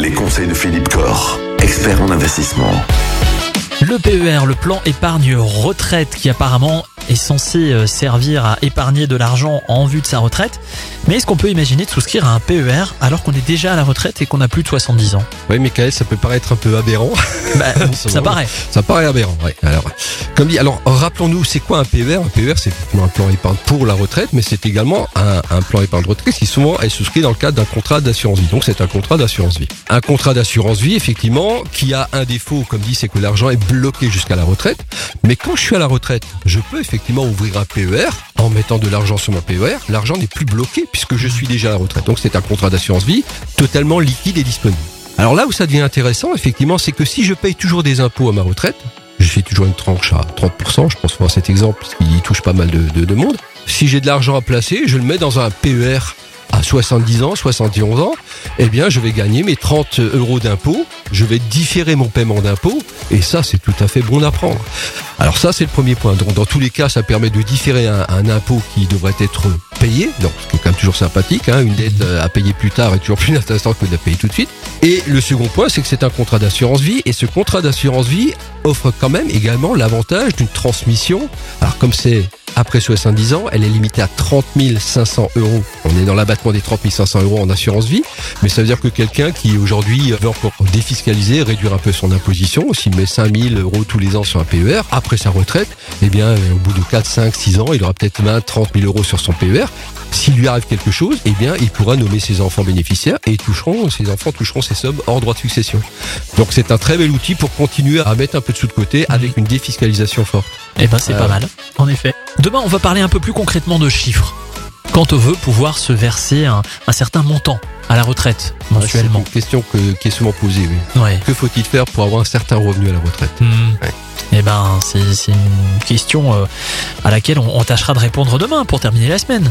les conseils de Philippe Corr, expert en investissement. Le PER, le plan épargne retraite, qui apparemment est censé euh, servir à épargner de l'argent en vue de sa retraite. Mais est-ce qu'on peut imaginer de souscrire à un PER alors qu'on est déjà à la retraite et qu'on a plus de 70 ans? Oui, Michael, ça peut paraître un peu aberrant. bah, Ça paraît. Ça paraît aberrant, oui. Alors, comme dit, alors rappelons-nous, c'est quoi un PER Un PER, c'est un plan épargne pour la retraite, mais c'est également un, un plan épargne retraite qui souvent est souscrit dans le cadre d'un contrat d'assurance vie. Donc c'est un contrat d'assurance vie. Un contrat d'assurance vie, effectivement, qui a un défaut, comme dit, c'est que l'argent est bloqué jusqu'à la retraite. Mais quand je suis à la retraite, je peux effectivement ouvrir un PER en mettant de l'argent sur mon PER. L'argent n'est plus bloqué puisque je suis déjà à la retraite. Donc c'est un contrat d'assurance vie totalement liquide et disponible. Alors là où ça devient intéressant, effectivement, c'est que si je paye toujours des impôts à ma retraite, je fais toujours une tranche à 30%, je pense voir cet exemple, parce touche pas mal de monde. Si j'ai de l'argent à placer, je le mets dans un PER à 70 ans, 71 ans, eh bien, je vais gagner mes 30 euros d'impôts, je vais différer mon paiement d'impôts, et ça, c'est tout à fait bon à prendre. Alors ça, c'est le premier point. Donc, dans tous les cas, ça permet de différer un, un impôt qui devrait être payé, donc ce qui est quand même toujours sympathique, hein, une dette à payer plus tard est toujours plus intéressante que de la payer tout de suite. Et le second point, c'est que c'est un contrat d'assurance vie, et ce contrat d'assurance vie offre quand même également l'avantage d'une transmission. Alors comme c'est après 70 ans, elle est limitée à 30 500 euros. On est dans l'abattement des 30 500 euros en assurance vie, mais ça veut dire que quelqu'un qui aujourd'hui veut encore défiscaliser, réduire un peu son imposition, s'il met 5 000 euros tous les ans sur un PER, après sa retraite, eh bien, au bout de 4, 5, 6 ans, il aura peut-être 20, 30 000 euros sur son PER. S'il lui arrive quelque chose, eh bien, il pourra nommer ses enfants bénéficiaires et ils toucheront, ses enfants toucheront ces sommes hors droit de succession. Donc c'est un très bel outil pour continuer à mettre un peu de sous de côté avec une défiscalisation forte. Eh ben c'est Euh. pas mal, en effet. Demain, on va parler un peu plus concrètement de chiffres. Quand on veut pouvoir se verser un, un certain montant à la retraite mensuellement. C'est une question que- qui est souvent posée, oui. Ouais. Que faut-il faire pour avoir un certain revenu à la retraite? Hmm. Ouais. Eh ben, c'est c'est une question euh, à laquelle on, on tâchera de répondre demain pour terminer la semaine.